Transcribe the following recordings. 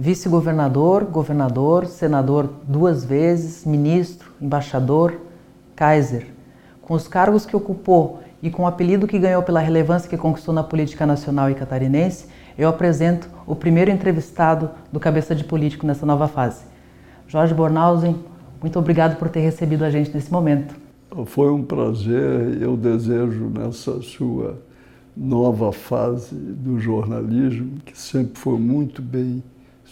vice-governador, governador, senador duas vezes, ministro, embaixador, Kaiser. Com os cargos que ocupou e com o apelido que ganhou pela relevância que conquistou na política nacional e catarinense, eu apresento o primeiro entrevistado do Cabeça de Político nessa nova fase. Jorge Bornhausen, muito obrigado por ter recebido a gente nesse momento. Foi um prazer. Eu desejo nessa sua nova fase do jornalismo, que sempre foi muito bem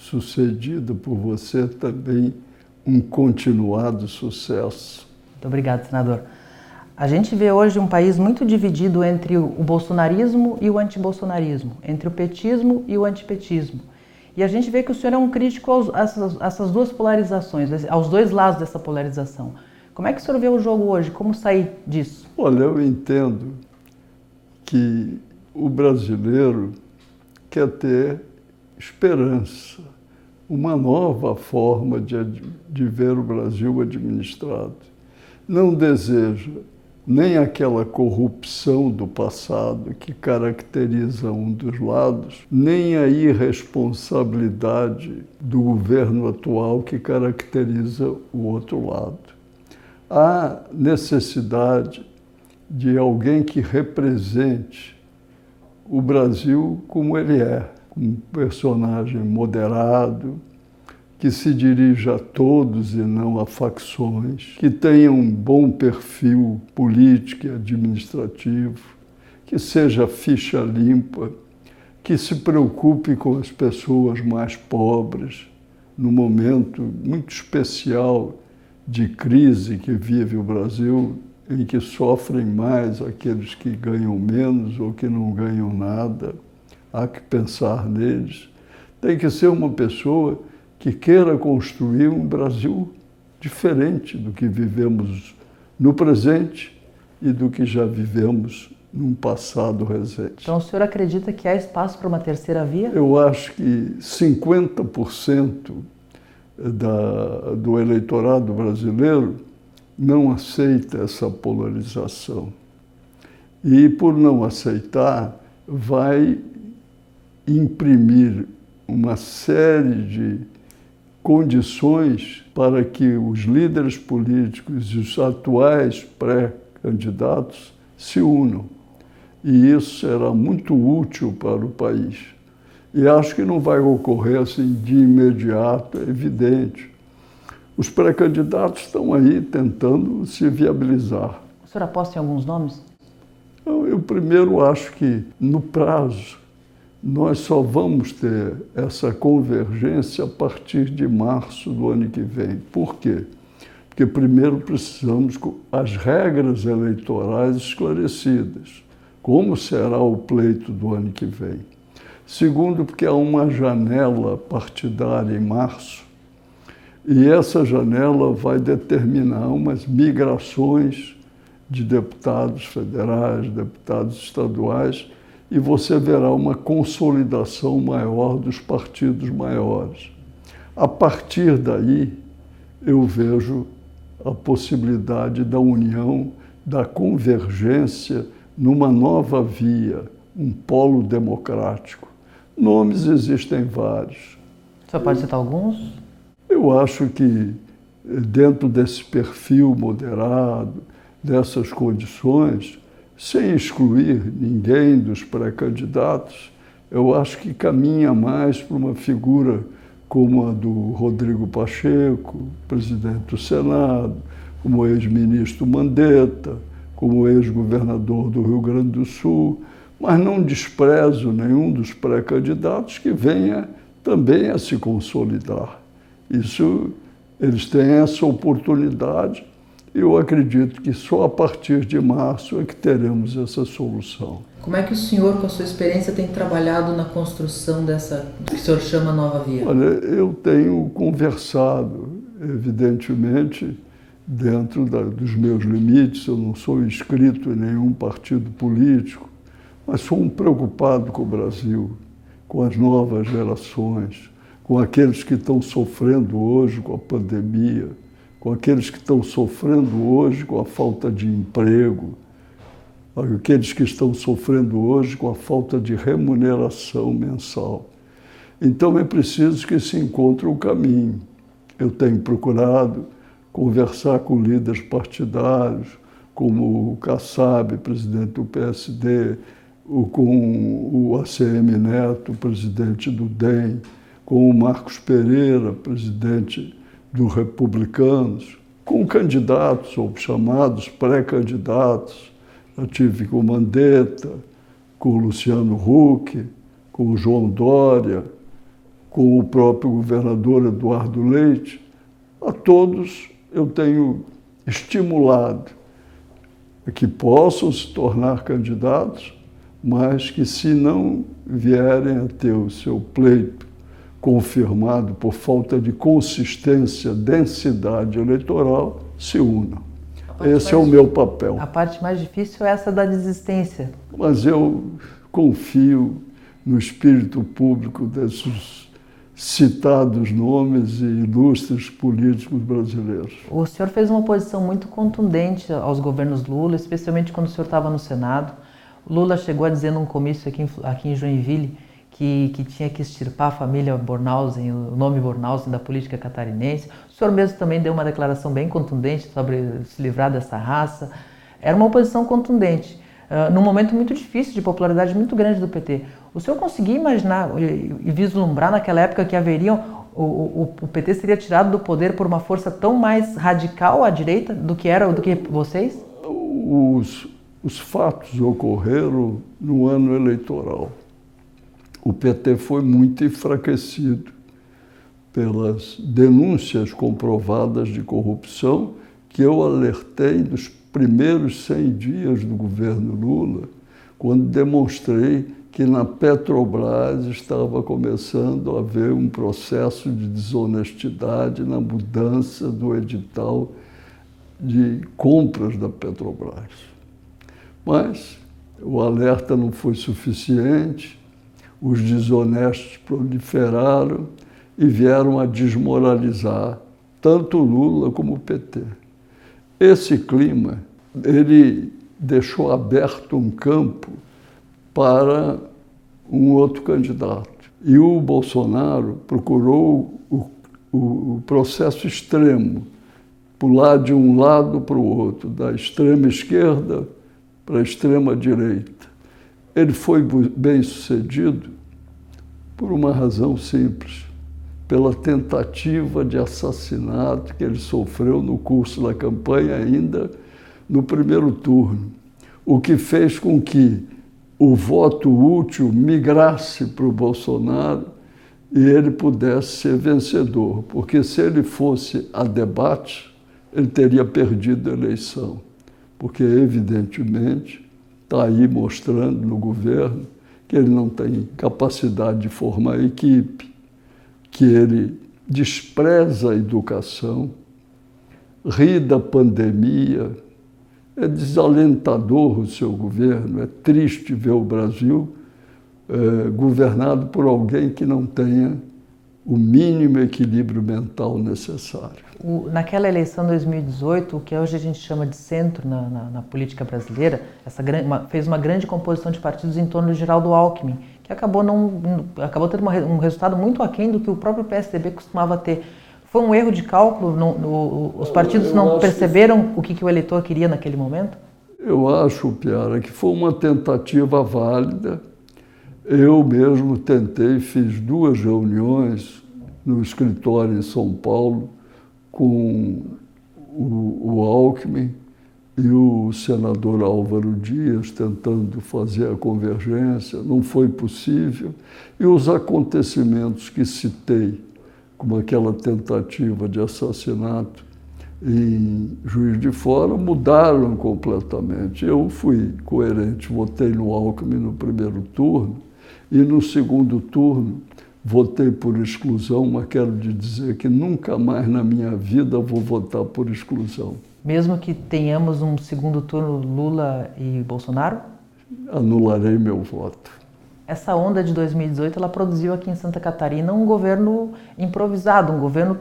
sucedida por você, também um continuado sucesso. Muito obrigado, senador. A gente vê hoje um país muito dividido entre o bolsonarismo e o antibolsonarismo, entre o petismo e o antipetismo. E a gente vê que o senhor é um crítico aos, a essas, essas duas polarizações, aos dois lados dessa polarização. Como é que o senhor vê o jogo hoje? Como sair disso? Olha, eu entendo que o brasileiro quer ter esperança, uma nova forma de, de ver o Brasil administrado. Não deseja nem aquela corrupção do passado que caracteriza um dos lados, nem a irresponsabilidade do governo atual que caracteriza o outro lado. Há necessidade de alguém que represente o Brasil como ele é, um personagem moderado, que se dirija a todos e não a facções, que tenha um bom perfil político e administrativo, que seja ficha limpa, que se preocupe com as pessoas mais pobres, no momento muito especial de crise que vive o Brasil, em que sofrem mais aqueles que ganham menos ou que não ganham nada. Há que pensar neles. Tem que ser uma pessoa que queira construir um Brasil diferente do que vivemos no presente e do que já vivemos num passado recente. Então o senhor acredita que há espaço para uma terceira via? Eu acho que 50% da, do eleitorado brasileiro não aceita essa polarização. E por não aceitar, vai imprimir uma série de condições para que os líderes políticos e os atuais pré-candidatos se unam. E isso será muito útil para o país. E acho que não vai ocorrer assim de imediato, é evidente. Os pré-candidatos estão aí tentando se viabilizar. O senhor aposta em alguns nomes? Eu, eu primeiro acho que, no prazo, nós só vamos ter essa convergência a partir de março do ano que vem. Por quê? Porque primeiro precisamos as regras eleitorais esclarecidas. Como será o pleito do ano que vem? Segundo, porque há uma janela partidária em março, e essa janela vai determinar umas migrações de deputados federais, deputados estaduais, e você verá uma consolidação maior dos partidos maiores. A partir daí, eu vejo a possibilidade da união, da convergência numa nova via, um polo democrático. Nomes existem vários. Você pode citar alguns? Eu acho que dentro desse perfil moderado, dessas condições, sem excluir ninguém dos pré-candidatos, eu acho que caminha mais para uma figura como a do Rodrigo Pacheco, presidente do Senado, como ex-ministro Mandetta, como ex-governador do Rio Grande do Sul, mas não desprezo nenhum dos pré-candidatos que venha também a se consolidar. Isso, eles têm essa oportunidade eu acredito que só a partir de março é que teremos essa solução. Como é que o senhor, com a sua experiência, tem trabalhado na construção dessa, que o senhor chama Nova Via? Olha, eu tenho conversado, evidentemente, dentro da, dos meus limites. Eu não sou inscrito em nenhum partido político, mas sou um preocupado com o Brasil, com as novas gerações, com aqueles que estão sofrendo hoje com a pandemia com aqueles que estão sofrendo hoje com a falta de emprego, aqueles que estão sofrendo hoje com a falta de remuneração mensal. Então é preciso que se encontre um caminho. Eu tenho procurado conversar com líderes partidários, como o Kassab, presidente do PSD, ou com o ACM Neto, presidente do DEM, com o Marcos Pereira, presidente dos Republicanos, com candidatos ou chamados pré-candidatos. Eu tive com Mandetta, com Luciano Huck, com João Dória, com o próprio governador Eduardo Leite. A todos eu tenho estimulado que possam se tornar candidatos, mas que se não vierem a ter o seu pleito confirmado por falta de consistência, densidade eleitoral, se unam. Esse é o meu papel. A parte mais difícil é essa da desistência. Mas eu confio no espírito público desses citados nomes e ilustres políticos brasileiros. O senhor fez uma posição muito contundente aos governos Lula, especialmente quando o senhor estava no Senado. Lula chegou a dizer num comício aqui em, aqui em Joinville que, que tinha que extirpar a família Bornhausen, o nome Bornhausen da política catarinense. O senhor mesmo também deu uma declaração bem contundente sobre se livrar dessa raça. Era uma oposição contundente, uh, num momento muito difícil, de popularidade muito grande do PT. O senhor conseguia imaginar e, vislumbrar naquela época que haveriam o, o, o, PT seria tirado do poder por uma força tão mais radical à direita do que era do que vocês? Os, os fatos ocorreram no ano eleitoral o PT foi muito enfraquecido pelas denúncias comprovadas de corrupção que eu alertei nos primeiros 100 dias do governo Lula, quando demonstrei que na Petrobras estava começando a haver um processo de desonestidade na mudança do edital de compras da Petrobras. Mas o alerta não foi suficiente, os desonestos proliferaram e vieram a desmoralizar tanto Lula como o PT. Esse clima, ele deixou aberto um campo para um outro candidato. E o Bolsonaro procurou o, o, processo extremo, pular de um lado para o outro, da extrema esquerda para a extrema direita. Ele foi bem sucedido por uma razão simples, pela tentativa de assassinato que ele sofreu no curso da campanha, ainda no primeiro turno, o que fez com que o voto útil migrasse para o Bolsonaro e ele pudesse ser vencedor, porque se ele fosse a debate, ele teria perdido a eleição, porque evidentemente está aí mostrando no governo que ele não tem capacidade de formar equipe, que ele despreza a educação, ri da pandemia. É desalentador o seu governo, é triste ver o Brasil é, governado por alguém que não tenha o mínimo equilíbrio mental necessário. O, naquela eleição de 2018, o que hoje a gente chama de centro na, na, na política brasileira, essa uma, fez uma grande composição de partidos em torno de Geraldo Alckmin, que acabou, não, acabou tendo uma, um resultado muito aquém do que o próprio PSDB costumava ter. Foi um erro de cálculo? Não, no, os partidos não perceberam que... o que, que o eleitor queria naquele momento? Eu acho, Piara, que foi uma tentativa válida eu mesmo tentei, fiz duas reuniões no escritório em São Paulo com o, o Alckmin e o senador Álvaro Dias tentando fazer a convergência, não foi possível. E os acontecimentos que citei, como aquela tentativa de assassinato em Juiz de Fora, mudaram completamente. Eu fui coerente, votei no Alckmin no primeiro turno, e no segundo turno, votei por exclusão, mas quero dizer que nunca mais na minha vida vou votar por exclusão. Mesmo que tenhamos um segundo turno Lula e Bolsonaro? Anularei meu voto. Essa onda de 2018 ela produziu aqui em Santa Catarina um governo improvisado, um governo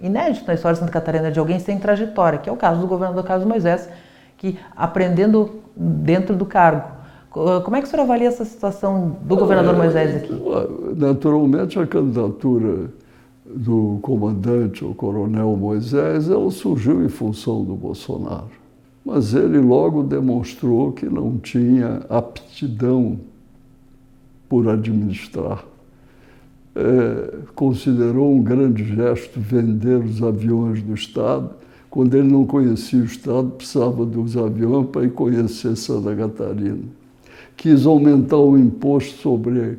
inédito na história de Santa Catarina de alguém sem trajetória, que é o caso do governador Carlos Moisés, que aprendendo dentro do cargo Como é que o senhor avalia essa situação do governador Moisés aqui? Naturalmente, a candidatura do comandante, o coronel Moisés, ela surgiu em função do Bolsonaro. Mas ele logo demonstrou que não tinha aptidão por administrar. É, considerou um grande gesto vender os aviões do Estado. Quando ele não conhecia o Estado, precisava dos aviões para ir conhecer Santa Catarina. Quis aumentar o imposto sobre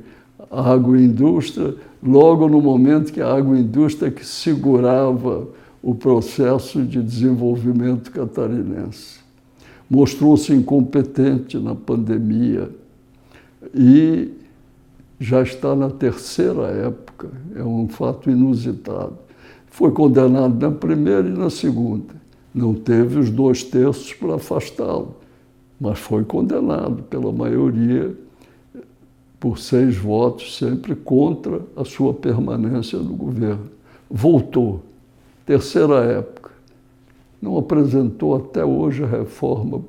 a agroindústria, logo no momento que a agroindústria que segurava o processo de desenvolvimento catarinense. Mostrou-se incompetente na pandemia e já está na terceira época, é um fato inusitado. Foi condenado na primeira e na segunda. Não teve os dois terços para afastá-lo, mas foi condenado pela maioria por seis votos, sempre contra a sua permanência no governo. Voltou, terceira época. Não apresentou até hoje a reforma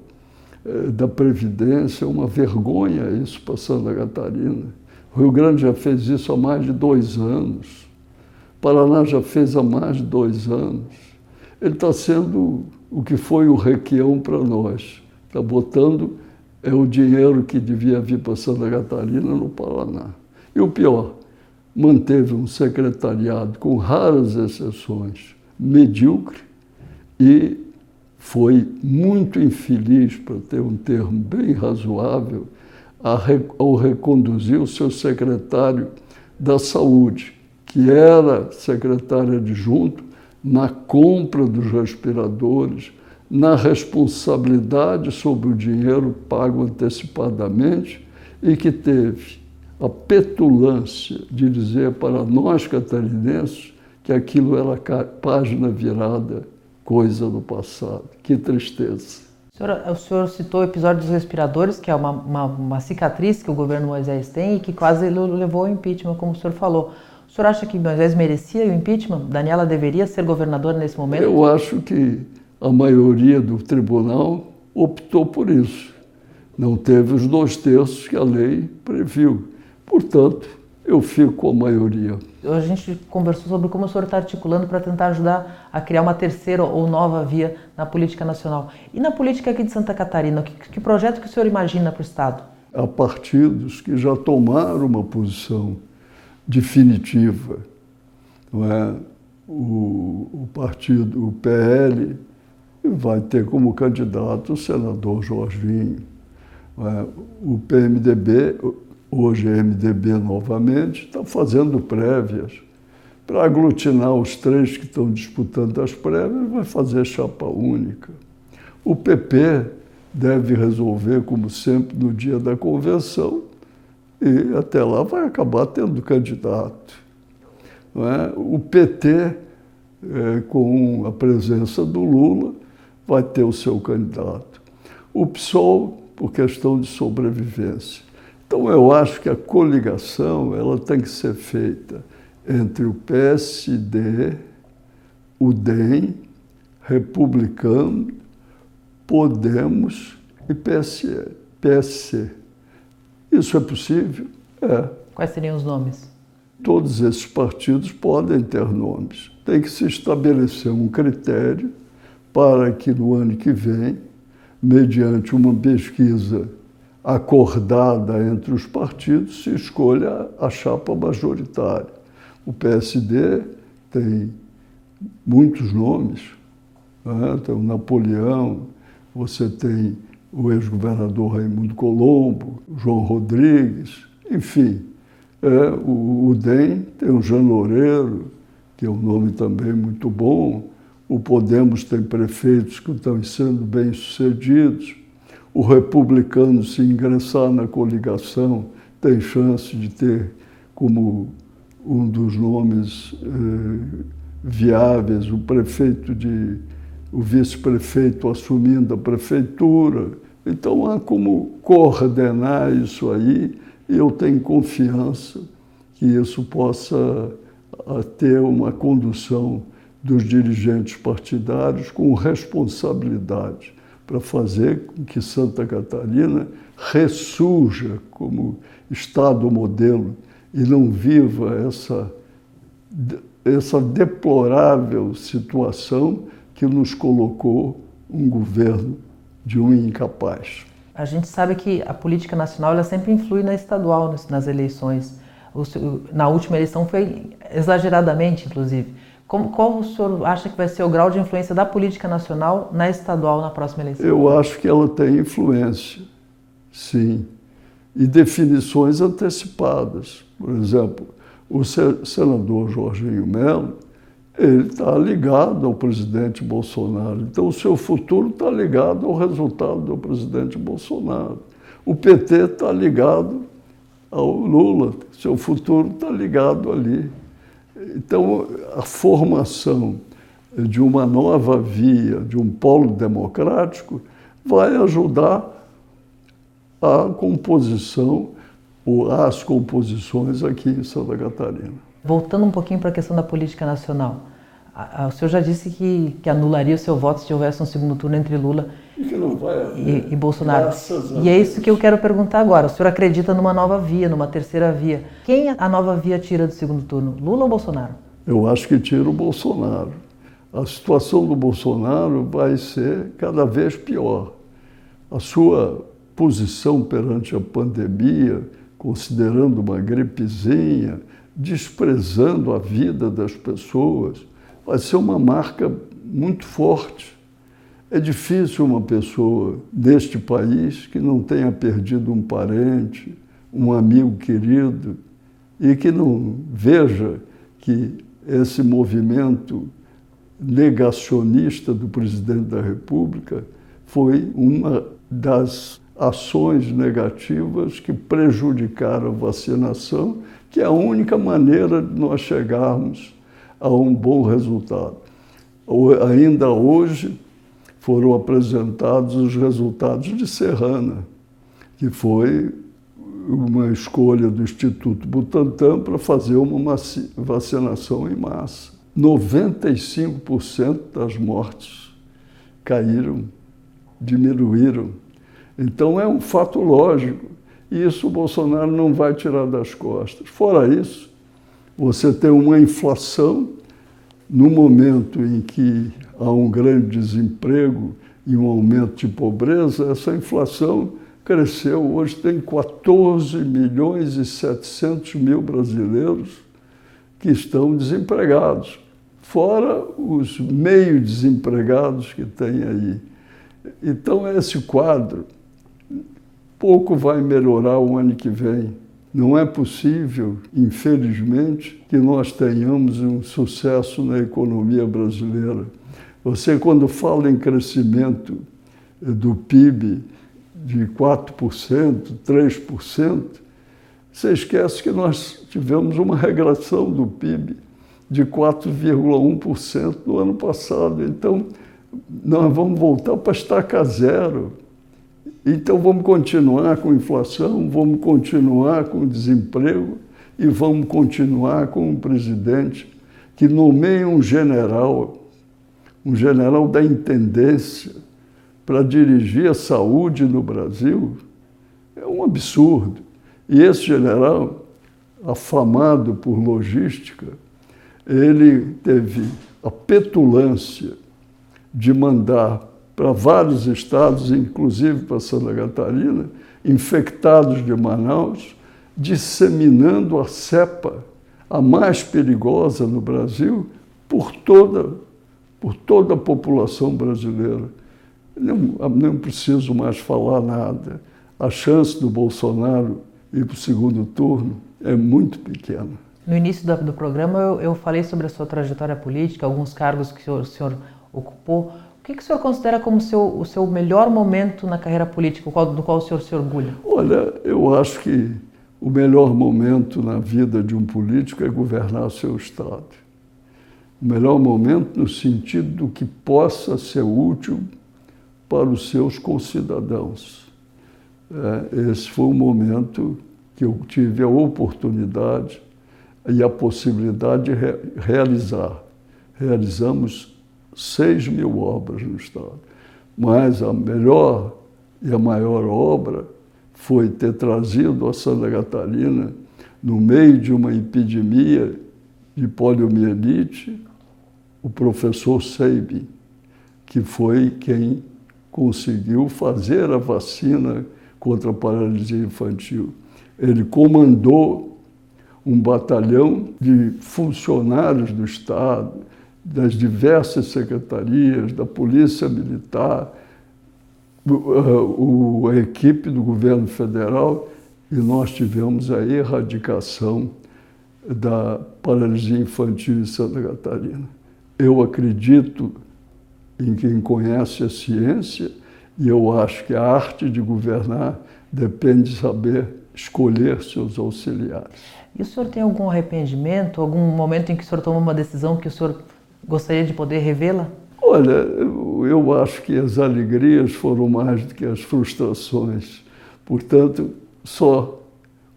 eh, da Previdência, uma vergonha isso para Santa Catarina. O Rio Grande já fez isso há mais de dois anos. O Paraná já fez há mais de dois anos. Ele está sendo o que foi o requião para nós. Está botando é o dinheiro que devia vir para Santa Catarina no Paraná. E o pior, manteve um secretariado, com raras exceções, medíocre e foi muito infeliz, para ter um termo bem razoável, ao reconduzir o seu secretário da Saúde, que era secretário adjunto na compra dos respiradores, na responsabilidade sobre o dinheiro pago antecipadamente e que teve a petulância de dizer para nós catarinenses que aquilo era página virada, coisa do passado. Que tristeza. O senhor, o senhor citou o episódio dos respiradores, que é uma, uma, uma, cicatriz que o governo Moisés tem e que quase levou ao impeachment, como o senhor falou. O senhor acha que Moisés merecia o impeachment? Daniela deveria ser governadora nesse momento? Eu acho que a maioria do tribunal optou por isso. Não teve os dois terços que a lei previu. Portanto, eu fico com a maioria. A gente conversou sobre como o senhor está articulando para tentar ajudar a criar uma terceira ou nova via na política nacional. E na política aqui de Santa Catarina, que, que projeto que o senhor imagina para o Estado? Há partidos que já tomaram uma posição definitiva. Não é? o, o partido, o PL, vai ter como candidato o senador Jorginho. É, o PMDB, hoje é MDB novamente, está fazendo prévias. Para aglutinar os três que estão disputando as prévias, vai fazer chapa única. O PP deve resolver, como sempre, no dia da convenção, e até lá vai acabar tendo candidato. É? O PT, é, com a presença do Lula, vai ter o seu candidato. O PSOL, por questão de sobrevivência. Então, eu acho que a coligação ela tem que ser feita entre o PSD, o DEM, Republicano, Podemos e PSE, PSC. Isso é possível? É. Quais seriam os nomes? Todos esses partidos podem ter nomes. Tem que se estabelecer um critério para que no ano que vem, mediante uma pesquisa acordada entre os partidos, se escolha a chapa majoritária. O PSD tem muitos nomes, né? tem o Napoleão, você tem o ex-governador Raimundo Colombo, João Rodrigues, enfim. É, o, o DEM tem o Jean Loureiro, que é um nome também muito bom, o Podemos tem prefeitos que estão sendo bem-sucedidos. O republicano, se ingressar na coligação, tem chance de ter como um dos nomes eh, viáveis o prefeito de o vice-prefeito assumindo a prefeitura. Então há como coordenar isso aí e eu tenho confiança que isso possa ter uma condução dos dirigentes partidários com responsabilidade, para fazer com que Santa Catarina ressurja como Estado modelo e não viva essa, essa deplorável situação que nos colocou um governo de um incapaz. A gente sabe que a política nacional ela sempre influi na estadual, nas eleições. Na última eleição foi exageradamente, inclusive. Como, qual o senhor acha que vai ser o grau de influência da política nacional na estadual na próxima eleição? Eu acho que ela tem influência, sim. E definições antecipadas. Por exemplo, o senador Jorginho Melo, ele está ligado ao presidente Bolsonaro. Então, o seu futuro está ligado ao resultado do presidente Bolsonaro. O PT está ligado ao Lula, seu futuro está ligado ali. Então, a formação de uma nova via, de um polo democrático, vai ajudar a composição ou as composições aqui em Santa Catarina. Voltando um pouquinho para a questão da política nacional, o senhor já disse que, que anularia o seu voto se houvesse um segundo turno entre Lula e, e, e Bolsonaro. E é isso que eu quero perguntar agora. O senhor acredita numa nova via, numa terceira via? Quem a nova via tira do segundo turno, Lula ou Bolsonaro? Eu acho que tira o Bolsonaro. A situação do Bolsonaro vai ser cada vez pior. A sua posição perante a pandemia, considerando uma gripezinha, desprezando a vida das pessoas, vai ser uma marca muito forte. É difícil uma pessoa deste país que não tenha perdido um parente, um amigo querido, e que não veja que esse movimento negacionista do presidente da República foi uma das ações negativas que prejudicaram a vacinação, que é a única maneira de nós chegarmos a um bom resultado. Ainda hoje foram apresentados os resultados de Serrana, que foi uma escolha do Instituto Butantan para fazer uma vacinação em massa. 95% das mortes caíram, diminuíram. Então é um fato lógico. E isso o Bolsonaro não vai tirar das costas. Fora isso, você tem uma inflação no momento em que há um grande desemprego e um aumento de pobreza, essa inflação cresceu. Hoje tem 14 milhões e 700 mil brasileiros que estão desempregados, fora os meio desempregados que tem aí. Então, esse quadro pouco vai melhorar o ano que vem. Não é possível, infelizmente, que nós tenhamos um sucesso na economia brasileira. Você, quando fala em crescimento do PIB de 4%, 3%, você esquece que nós tivemos uma regressão do PIB de 4,1% no ano passado. Então, nós vamos voltar para estaca zero. Então vamos continuar com inflação, vamos continuar com desemprego e vamos continuar com um presidente que nomeia um general, um general da intendência, para dirigir a saúde no Brasil. É um absurdo. E esse general, afamado por logística, ele teve a petulância de mandar para vários estados, inclusive para Santa Catarina, infectados de Manaus, disseminando a cepa, a mais perigosa no Brasil, por toda, por toda a população brasileira. Não, não preciso mais falar nada. A chance do Bolsonaro ir para o segundo turno é muito pequena. No início do, do programa, eu, eu, falei sobre a sua trajetória política, alguns cargos que o senhor, o senhor ocupou. O que, que o senhor considera como seu, o seu melhor momento na carreira política, do qual o senhor se orgulha? Olha, eu acho que o melhor momento na vida de um político é governar o seu Estado. O melhor momento no sentido do que possa ser útil para os seus concidadãos. É, esse foi o momento que eu tive a oportunidade e a possibilidade de re realizar. Realizamos 6 mil obras no Estado. Mas a melhor e a maior obra foi ter trazido a Santa Catarina, no meio de uma epidemia de poliomielite, o professor Seibin, que foi quem conseguiu fazer a vacina contra a paralisia infantil. Ele comandou um batalhão de funcionários do Estado, das diversas secretarias, da Polícia Militar, a, a equipe do governo federal e nós tivemos a erradicação da paralisia infantil em Santa Catarina. Eu acredito em quem conhece a ciência e eu acho que a arte de governar depende de saber escolher seus auxiliares. E o senhor tem algum arrependimento, algum momento em que o senhor tomou uma decisão que o senhor gostaria de poder revê-la? Olha, eu acho que as alegrias foram mais do que as frustrações. Portanto, só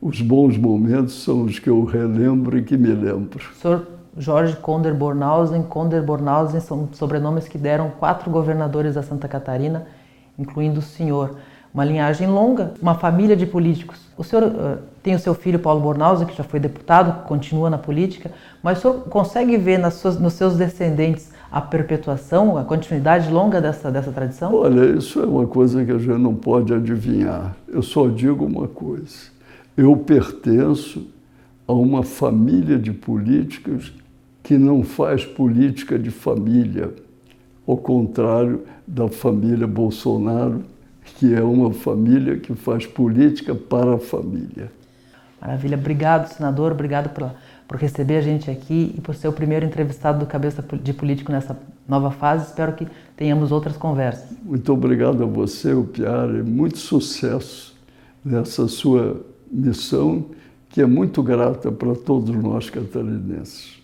os bons momentos são os que eu relembro e que me lembro. Senhor Jorge Conder Bornhausen, Conder Bornhausen são sobrenomes que deram quatro governadores da Santa Catarina, incluindo o senhor. Uma linhagem longa, uma família de políticos. O senhor uh, tem o seu filho Paulo Bornhausen, que já foi deputado, continua na política, mas o senhor consegue ver suas, nos seus descendentes a perpetuação, a continuidade longa dessa, dessa tradição? Olha, isso é uma coisa que a gente não pode adivinhar. Eu só digo uma coisa. Eu pertenço a uma família de políticos que não faz política de família, ao contrário da família Bolsonaro, que é uma família que faz política para a família. Maravilha. Obrigado, senador. Obrigado pela por receber a gente aqui e por ser o primeiro entrevistado do Cabeça de Político nessa nova fase. Espero que tenhamos outras conversas. Muito obrigado a você, o Piara, muito sucesso nessa sua missão, que é muito grata para todos nós catarinenses.